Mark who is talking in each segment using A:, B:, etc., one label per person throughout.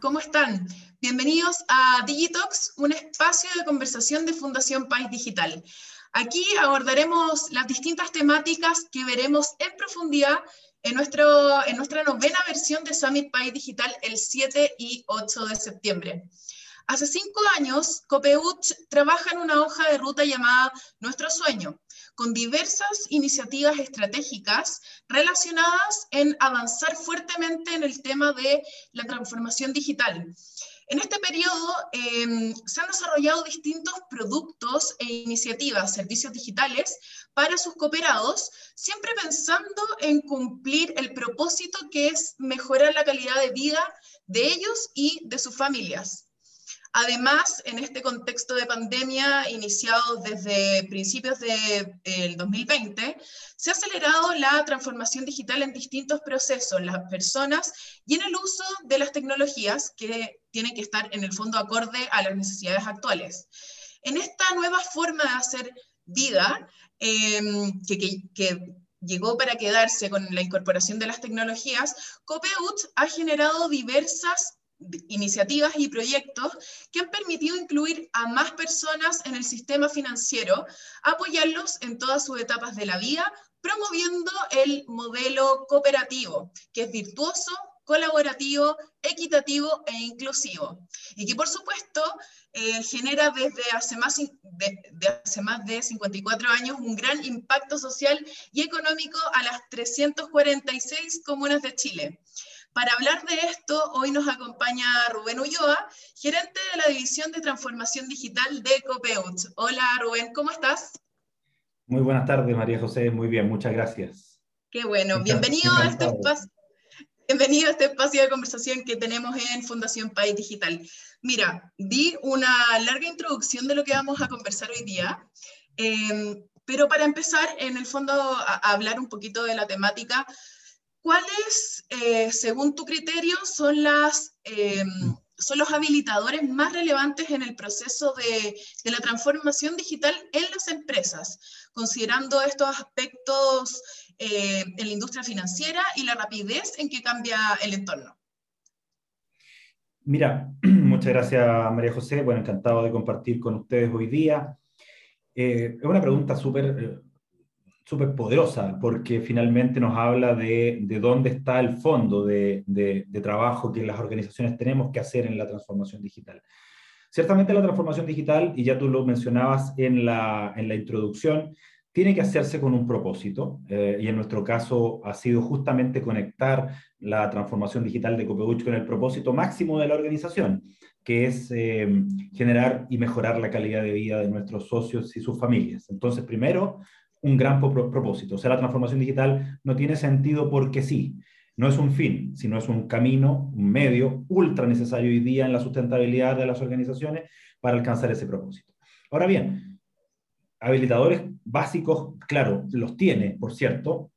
A: ¿cómo están? Bienvenidos a Digitox, un espacio de conversación de Fundación País Digital. Aquí abordaremos las distintas temáticas que veremos en profundidad en, nuestro, en nuestra novena versión de Summit País Digital el 7 y 8 de septiembre. Hace cinco años, Copeut trabaja en una hoja de ruta llamada Nuestro Sueño, con diversas iniciativas estratégicas relacionadas en avanzar fuertemente en el tema de la transformación digital. En este periodo em, se han desarrollado distintos productos e iniciativas, servicios digitales para sus cooperados, siempre pensando en cumplir el propósito que es mejorar la calidad de vida de ellos y de sus familias. Además, en este contexto de pandemia iniciado desde principios del 2020, se ha acelerado la transformación digital en distintos procesos, las personas y en el uso de las tecnologías que tienen que estar en el fondo acorde a las necesidades actuales. En esta nueva forma de hacer vida, em, que, que llegó para quedarse con la incorporación de las tecnologías, Copeut ha generado diversas iniciativas y proyectos que han permitido incluir a más personas en el sistema financiero, apoyarlos en todas sus etapas de la vida, promoviendo el modelo cooperativo, que es virtuoso, colaborativo, equitativo e inclusivo. Y que por supuesto eh, genera desde hace más de, hace más de 54 años un gran impacto social y económico a las 346 comunas de Chile. Para hablar de esto, hoy nos acompaña Rubén Ulloa, gerente de la División de Transformación Digital de Copeut. Hola Rubén, ¿cómo estás?
B: Muy buenas tardes, María José. Muy bien, muchas gracias.
A: Qué bueno. Bienvenido a, este espacio, bienvenido a este espacio de conversación que tenemos en Fundación País Digital. Mira, di una larga introducción de lo que vamos a conversar hoy día. Em, pero para empezar, en el fondo, a hablar un poquito de la temática, ¿cuáles, eh, según tu criterio, em, son los habilitadores más relevantes en el proceso de, la transformación digital en las empresas, considerando estos aspectos eh, en la industria financiera y la rapidez en que cambia el entorno?
B: Mira, muchas gracias María José, bueno, encantado de compartir con ustedes hoy día. Eh, es una pregunta súper súper poderosa, porque finalmente nos habla de, de dónde está el fondo de, de, trabajo que las organizaciones tenemos que hacer en la transformación digital. Ciertamente la transformación digital, y ya tú lo mencionabas en la, en la introducción, tiene que hacerse con un propósito, eh, y en nuestro caso ha sido justamente conectar la transformación digital de Copeuch con el propósito máximo de la organización, que es eh, generar y mejorar la calidad de vida de nuestros socios y sus familias. Entonces, primero, un gran propósito. O sea, la transformación digital no tiene sentido porque sí. No es un fin, sino es un camino, un medio ultra necesario hoy día en la sustentabilidad de las organizaciones para alcanzar ese propósito. Ahora bien, habilitadores básicos, claro, los tiene, por cierto,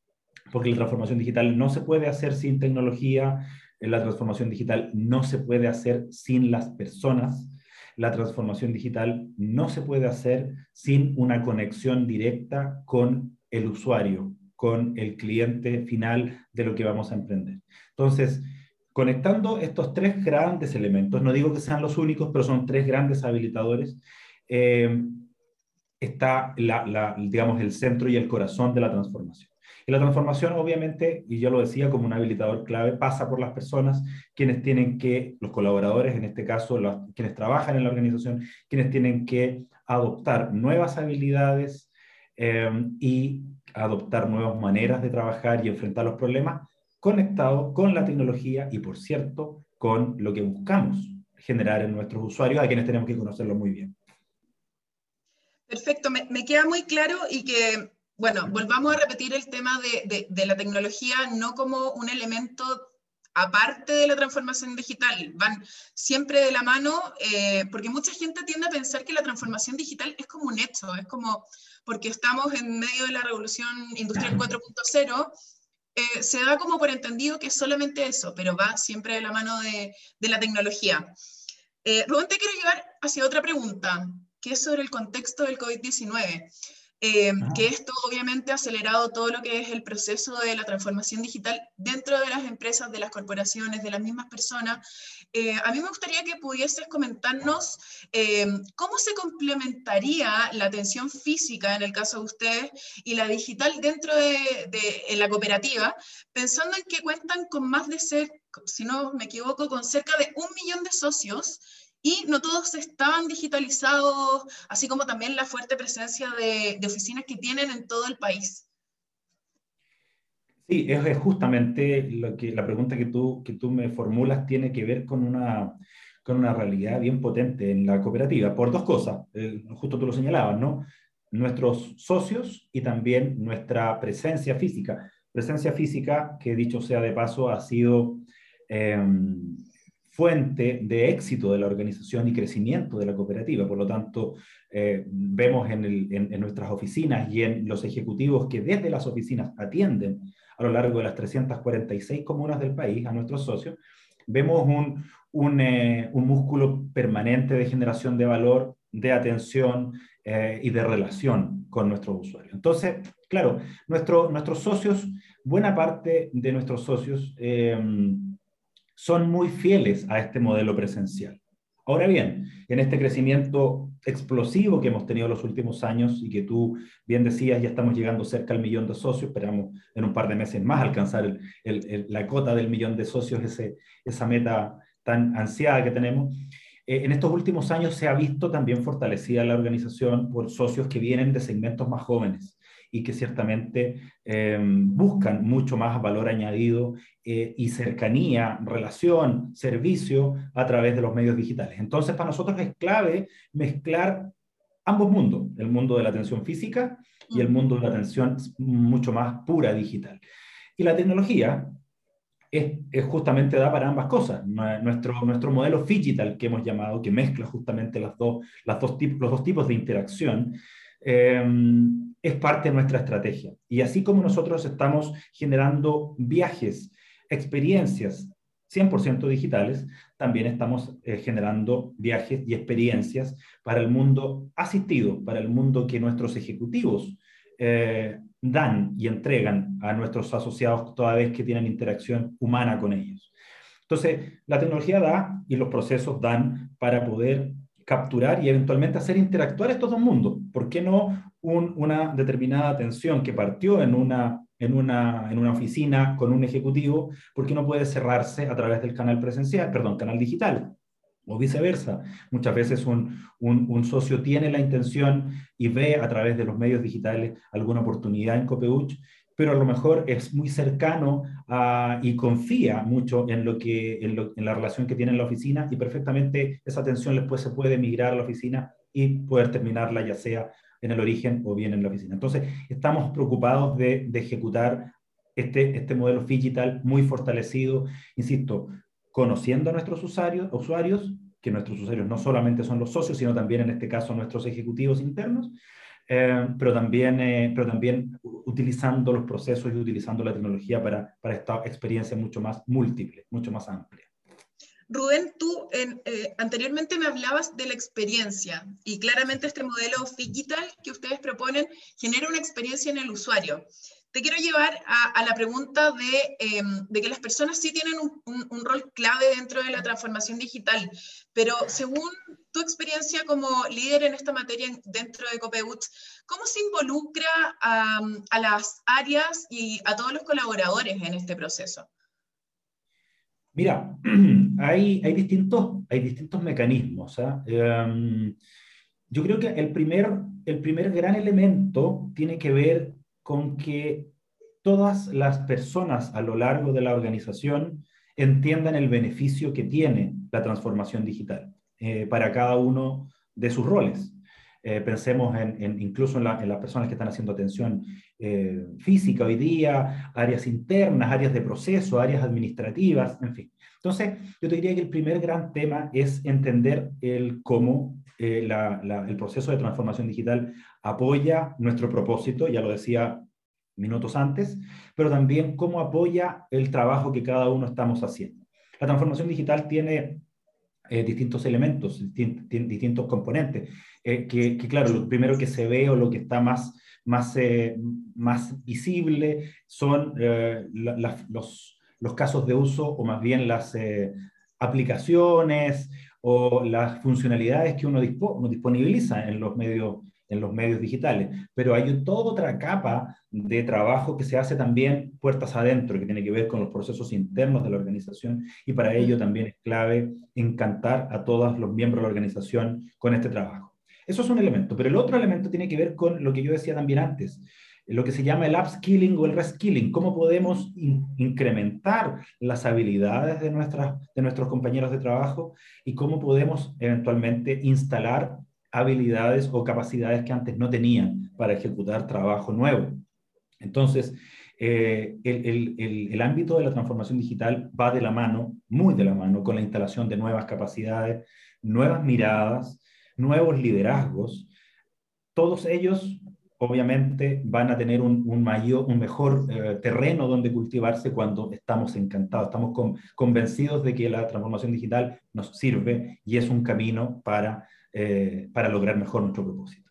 B: porque la transformación digital no se puede hacer sin tecnología, la transformación digital no se puede hacer sin las personas, la transformación digital no se puede hacer sin una conexión directa con el usuario, con el cliente final de lo que vamos a emprender. Entonces, conectando estos tres grandes elementos, no digo que sean los únicos, pero son tres grandes habilitadores, eh, está digamos, el centro y el corazón de la transformación. Y la transformación, obviamente, y yo lo decía como un habilitador clave, pasa por las personas, quienes tienen que, los colaboradores, en este caso, quienes trabajan en la organización, quienes tienen que adoptar nuevas habilidades em, y adoptar nuevas maneras de trabajar y enfrentar los problemas conectados con la tecnología y, por cierto, con lo que buscamos generar en nuestros usuarios, a quienes tenemos que conocerlo muy bien.
A: Perfecto, me, me queda muy claro y que bueno, volvamos a repetir el tema de, la tecnología no como un elemento aparte de la transformación digital, van siempre de la mano, eh, porque mucha gente tiende a pensar que la transformación digital es como un hecho, es como porque estamos en medio de la revolución industrial 4.0, eh, se da como por entendido que es solamente eso, pero va siempre de la mano de, la tecnología. Eh, Rubén, te quiero llevar hacia otra pregunta, que es sobre el contexto del COVID-19. Eh, que esto obviamente ha acelerado todo lo que es el proceso de la transformación digital dentro de las empresas, de las corporaciones, de las mismas personas. Eh, a mí me gustaría que pudieses comentarnos eh, cómo se complementaría la atención física, en el caso de ustedes, y la digital dentro de, de la cooperativa, pensando en que cuentan con más de ser, si no me equivoco, con cerca de un millón de socios y no todos estaban digitalizados, así como también la fuerte presencia de, oficinas que tienen en todo el país.
B: Sí, es justamente lo que, la pregunta que tú, que tú me formulas tiene que ver con una, con una realidad bien potente en la cooperativa, por dos cosas, eh, justo tú lo señalabas, ¿no? Nuestros socios y también nuestra presencia física. Presencia física que, dicho sea de paso, ha sido... Em, fuente de éxito de la organización y crecimiento de la cooperativa. Por lo tanto, eh, vemos en, nuestras oficinas y en los ejecutivos que desde las oficinas atienden a lo largo de las 346 comunas del país a nuestros socios, vemos un, eh, músculo permanente de generación de valor, de atención eh, y de relación con nuestros usuarios. Entonces, claro, nuestros socios, buena parte de nuestros socios, son muy fieles a este modelo presencial. Ahora bien, en este crecimiento explosivo que hemos tenido los últimos años y que tú bien decías, ya estamos llegando cerca al millón de socios, esperamos en un par de meses más alcanzar la cota del millón de socios, ese, esa meta tan ansiada que tenemos. Eh, en estos últimos años se ha visto también fortalecida la organización por socios que vienen de segmentos más jóvenes y que ciertamente em, buscan mucho más valor añadido eh, y cercanía, relación, servicio a través de los medios digitales. Entonces, para nosotros es clave mezclar ambos mundos, el mundo de la atención física y el mundo de la atención mucho más pura digital. Y la tecnología es, justamente da para ambas cosas. Nuestro, nuestro modelo digital que hemos llamado, que mezcla justamente las dos, las dos los dos tipos de interacción, em, es parte de nuestra estrategia. Y así como nosotros estamos generando viajes, experiencias 100% digitales, también estamos eh, generando viajes y experiencias para el mundo asistido, para el mundo que nuestros ejecutivos eh, dan y entregan a nuestros asociados toda vez que tienen interacción humana con ellos. Entonces, la tecnología da y los procesos dan para poder capturar y eventualmente hacer interactuar estos dos mundos. ¿Por qué no una determinada atención que partió en una, en, una, en una oficina con un ejecutivo, ¿por qué no puede cerrarse a través del canal presencial, perdón, canal digital? O viceversa. Muchas veces un, un, socio tiene la intención y ve a través de los medios digitales alguna oportunidad en Copeuch, pero a lo mejor es muy cercano y confía mucho en, lo que, en, la relación que tiene en la oficina y perfectamente esa atención después se puede migrar a la oficina y poder terminarla ya sea en el origen o bien en la oficina. Entonces, estamos preocupados de, ejecutar este, este modelo digital muy fortalecido, insisto, conociendo a nuestros usuarios, usuarios, que nuestros usuarios no solamente son los socios, sino también en este caso nuestros ejecutivos internos, eh, pero, también, eh, pero también utilizando los procesos y utilizando la tecnología para, para esta experiencia mucho más múltiple, mucho más amplia.
A: Rubén, tú eh, anteriormente me hablabas de la experiencia y claramente este modelo digital que ustedes proponen genera una experiencia en el usuario. Te quiero llevar a, la pregunta em, de, que las personas sí tienen un, rol clave dentro de la transformación digital, pero según tu experiencia como líder en esta materia dentro de Copeuch, ¿cómo se involucra a las áreas y a todos los colaboradores en este proceso?
B: Mira, hay, hay, distintos, hay distintos mecanismos. ¿ah? Em, yo creo que el primer, el primer gran elemento tiene que ver con que todas las personas a lo largo de la organización entiendan el beneficio que tiene la transformación digital eh, para cada uno de sus roles. Eh, pensemos en, incluso en, las personas que están haciendo atención eh, física hoy día, áreas internas, áreas de proceso, áreas administrativas, en fin. Entonces, yo te diría que el primer gran tema es entender el cómo el proceso de transformación digital apoya nuestro propósito, ya lo decía minutos antes, pero también cómo apoya el trabajo que cada uno estamos haciendo. La transformación digital tiene distintos elementos, distintos componentes, que, claro, lo primero que se ve o lo que está más, más, más visible son los, los, casos de uso o más bien las aplicaciones o las funcionalidades que uno, uno disponibiliza en los medios en los medios digitales, pero hay toda otra capa de trabajo que se hace también puertas adentro, que tiene que ver con los procesos internos de la organización y para ello también es clave encantar a todos los miembros de la organización con este trabajo. Eso es un elemento, pero el otro elemento tiene que ver con lo que yo decía también antes, lo que se llama el upskilling o el reskilling, cómo podemos incrementar las habilidades de, nuestras, de nuestros compañeros de trabajo y cómo podemos eventualmente instalar habilidades o capacidades que antes no tenían para ejecutar trabajo nuevo. Entonces, eh, el, ámbito de la transformación digital va de la mano, muy de la mano, con la instalación de nuevas capacidades, nuevas miradas, nuevos liderazgos. Todos ellos, obviamente, van a tener un, mayor, un mejor eh, terreno donde cultivarse cuando estamos encantados, estamos convencidos de que la transformación digital nos sirve y es un camino para eh, para lograr mejor nuestro propósito.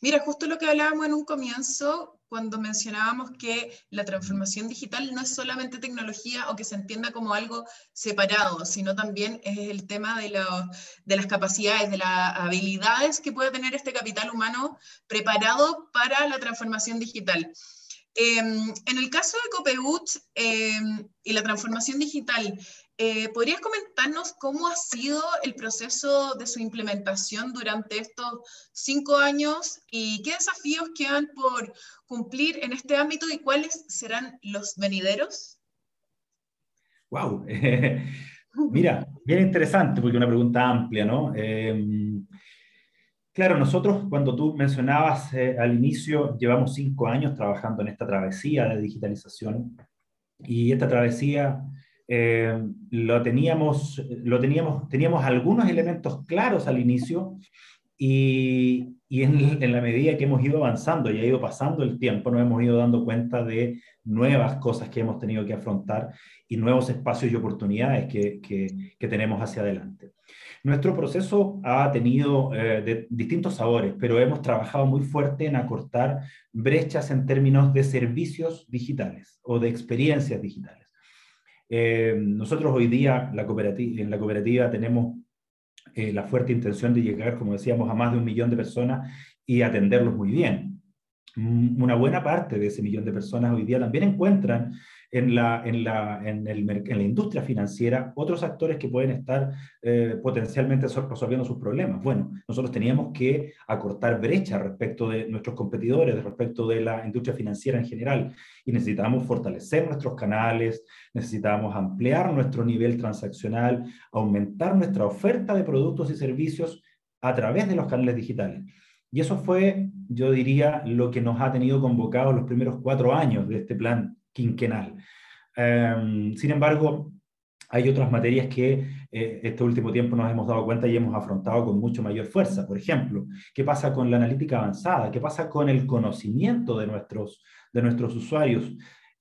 A: Mira, justo lo que hablábamos en un comienzo, cuando mencionábamos que la transformación digital no es solamente tecnología o que se entienda como algo separado, sino también es el tema de, las capacidades, de las habilidades que puede tener este capital humano preparado para la transformación digital. Em, en el caso de Copeut em, y la transformación digital, eh, ¿podrías comentarnos cómo ha sido el proceso de su implementación durante estos cinco años y qué desafíos quedan por cumplir en este ámbito y cuáles serán los venideros?
B: ¡Wow! mira, bien interesante porque una pregunta amplia, ¿no? Em, claro, nosotros cuando tú mencionabas eh, al inicio, llevamos cinco años trabajando en esta travesía de digitalización y esta travesía eh, lo teníamos, lo teníamos, teníamos algunos elementos claros al inicio y, y en, en, la medida que hemos ido avanzando y ha ido pasando el tiempo, nos hemos ido dando cuenta de nuevas cosas que hemos tenido que afrontar y nuevos espacios y oportunidades que, que, que tenemos hacia adelante. Nuestro proceso ha tenido eh, de distintos sabores, pero hemos trabajado muy fuerte en acortar brechas en términos de servicios digitales o de experiencias digitales. Eh, nosotros hoy día en la cooperativa tenemos eh, la fuerte intención de llegar, como decíamos, a más de un millón de personas y atenderlos muy bien. Mm, una buena parte de ese millón de personas hoy día también encuentran en la, en la, en el, en la industria financiera otros actores que pueden estar eh, potencialmente resolviendo sus problemas. Bueno, nosotros teníamos que acortar brecha respecto de nuestros competidores, respecto de la industria financiera en general, y necesitamos fortalecer nuestros canales, necesitamos ampliar nuestro nivel transaccional, aumentar nuestra oferta de productos y servicios a través de los canales digitales. Y eso fue, yo diría, lo que nos ha tenido convocados los primeros cuatro años de este plan quinquenal. Em, sin embargo, hay otras materias que eh, este último tiempo nos hemos dado cuenta y hemos afrontado con mucho mayor fuerza. Por ejemplo, ¿qué pasa con la analítica avanzada? ¿Qué pasa con el conocimiento de nuestros, de nuestros usuarios?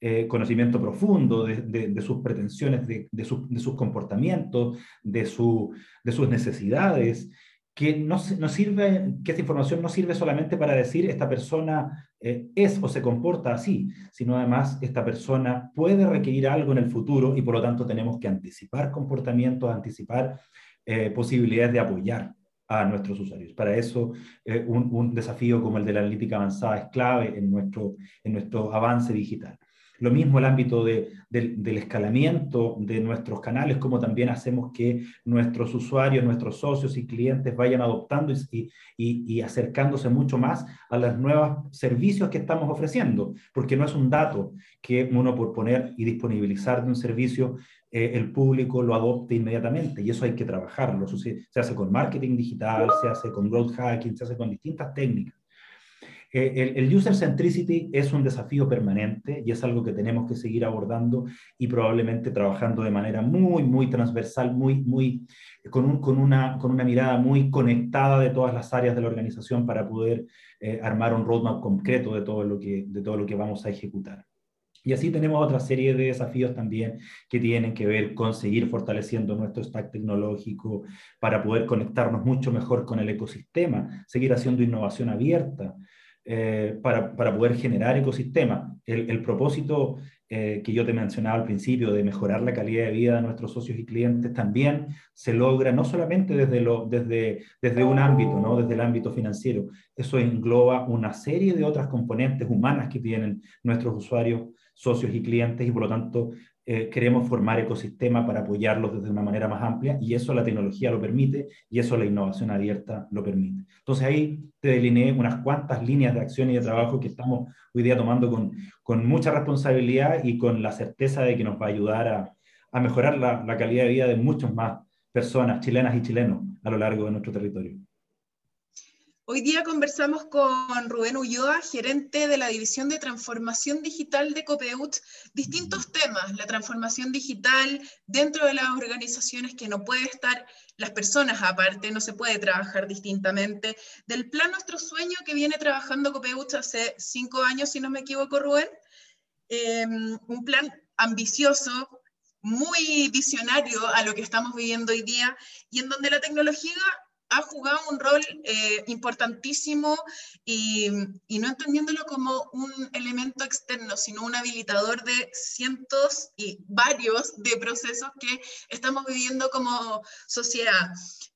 B: Eh, conocimiento profundo de, sus pretensiones, de, de, sus comportamientos, su, de sus necesidades, que no, sirve, que esta información no sirve solamente para decir esta persona eh, es o se comporta así, sino además esta persona puede requerir algo en el futuro y por lo tanto tenemos que anticipar comportamientos, anticipar eh, posibilidades de apoyar a nuestros usuarios. Para eso, eh, un, un, desafío como el de la analítica avanzada es clave en nuestro, en nuestro avance digital. Lo mismo el ámbito del escalamiento de nuestros canales, como también hacemos que nuestros usuarios, nuestros socios y clientes vayan adoptando y, y, acercándose mucho más a los nuevos servicios que estamos ofreciendo, porque no es un dato que uno por poner y disponibilizar de un servicio eh, el público lo adopte inmediatamente y eso hay que trabajarlo. se hace con marketing digital, se hace con growth hacking, se hace con distintas técnicas. Eh, el, user centricity es un desafío permanente y es algo que tenemos que seguir abordando y probablemente trabajando de manera muy, muy transversal, muy, muy, con, con, una, con una mirada muy conectada de todas las áreas de la organización para poder eh, armar un roadmap concreto de todo, lo que, de todo lo que vamos a ejecutar. Y así tenemos otra serie de desafíos también que tienen que ver con seguir fortaleciendo nuestro stack tecnológico para poder conectarnos mucho mejor con el ecosistema, seguir haciendo innovación abierta eh, para, para, poder generar ecosistema. El, el propósito eh, que yo te mencionaba al principio de mejorar la calidad de vida de nuestros socios y clientes también se logra no solamente desde, lo, desde, desde un ámbito, ¿no? desde el ámbito financiero, eso engloba una serie de otras componentes humanas que tienen nuestros usuarios socios y clientes y por lo tanto eh, queremos formar ecosistema para apoyarlos desde una manera más amplia y eso la tecnología lo permite y eso la innovación abierta lo permite. Entonces ahí te delineé unas cuantas líneas de acción y de trabajo que estamos hoy día tomando con, con mucha responsabilidad y con la certeza de que nos va a ayudar a, a mejorar la, la calidad de vida de muchas más personas, chilenas y chilenos, a lo largo de nuestro territorio.
A: Hoy día conversamos con Rubén Ulloa, gerente de la División de Transformación Digital de Copeut, distintos temas, la transformación digital dentro de las organizaciones que no puede estar las personas aparte, no se puede trabajar distintamente, del plan Nuestro Sueño que viene trabajando Copeut hace cinco años, si no me equivoco, Rubén, em, un plan ambicioso, muy visionario a lo que estamos viviendo hoy día y en donde la tecnología ha jugado un rol eh, importantísimo y, no entendiéndolo como un elemento externo, sino un habilitador de cientos y varios de procesos que estamos viviendo como sociedad.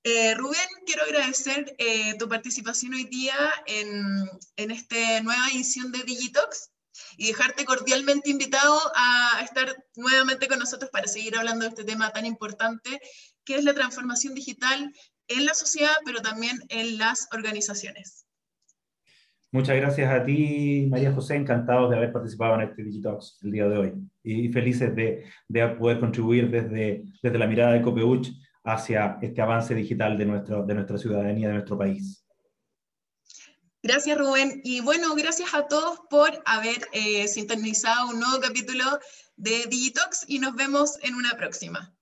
A: Eh, Rubén, quiero agradecer eh, tu participación hoy día en, en esta nueva edición de Digitox y dejarte cordialmente invitado a estar nuevamente con nosotros para seguir hablando de este tema tan importante que es la transformación digital en la sociedad, pero también en las organizaciones.
B: Muchas gracias a ti, María José, encantados de haber participado en este Digitox el día de hoy y felices de, de poder contribuir desde, desde la mirada de Copeuch hacia este avance digital de, nuestro, de nuestra ciudadanía, de nuestro país.
A: Gracias, Rubén. Y bueno, gracias a todos por haber eh, sintonizado un nuevo capítulo de Digitox y nos vemos en una próxima.